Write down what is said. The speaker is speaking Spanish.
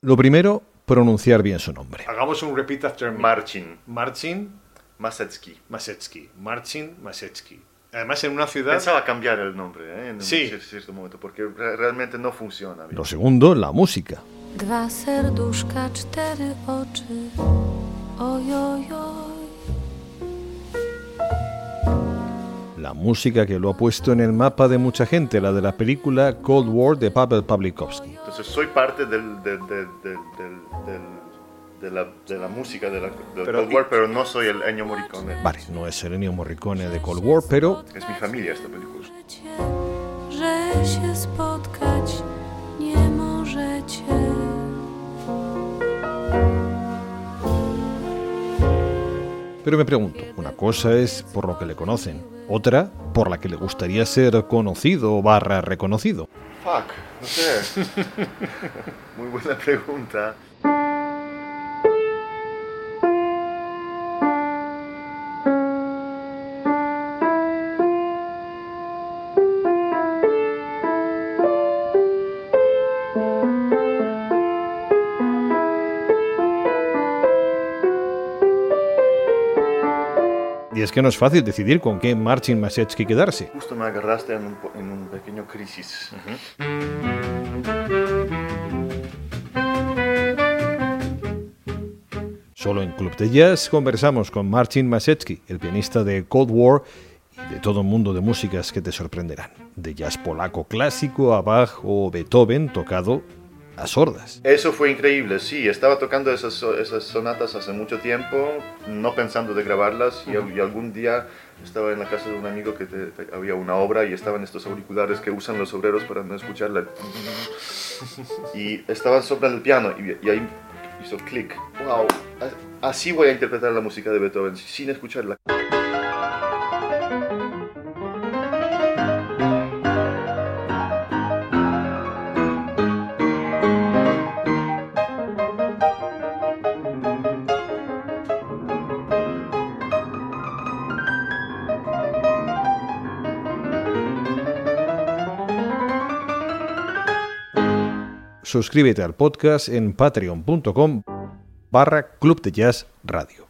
Lo primero, pronunciar bien su nombre. Hagamos un repeat after me. Marcin Marcin Masecki. Masecki. Marcin Masecki. Además, en una ciudad. Pensaba cambiar el nombre ¿eh? en Sí. un cierto momento porque re- realmente no funciona. bien. Lo segundo, la música. Dwa serduszka, cztery oczy. La música que lo ha puesto en el mapa de mucha gente, la de la película Cold War de Pavel Pawlikowski. Entonces soy parte del, del- del- del- del- del- de, la, de la música de la, del Pero- Cold War, pero no soy el Ennio Morricone. Vale, no es el Ennio Morricone de Cold War, pero Es mi familia esta película. Pero me pregunto, una cosa es por lo que le conocen, otra por la que le gustaría ser conocido barra reconocido. Fuck, no sé. Muy buena pregunta. Y es que no es fácil decidir con qué Marcin Masecki quedarse. Justo me agarraste en un, en un pequeño crisis. Solo en Club de Jazz conversamos con Marcin Masecki, el pianista de Cold War y de todo un mundo de músicas que te sorprenderán. De jazz polaco clásico a Bach o Beethoven tocado a sordas. Eso fue increíble, sí. Estaba tocando esas, esas sonatas hace mucho tiempo, no pensando de grabarlas, y, al- y algún día estaba en la casa de un amigo que te- te- había una obra y estaban estos auriculares que usan los obreros para no escucharla. Y estaban sobre el piano y, y ahí hizo clic. ¡Wow! Así voy a interpretar la música de Beethoven, sin escucharla. Suscríbete al podcast en patreon.com barra Club de Jazz Radio.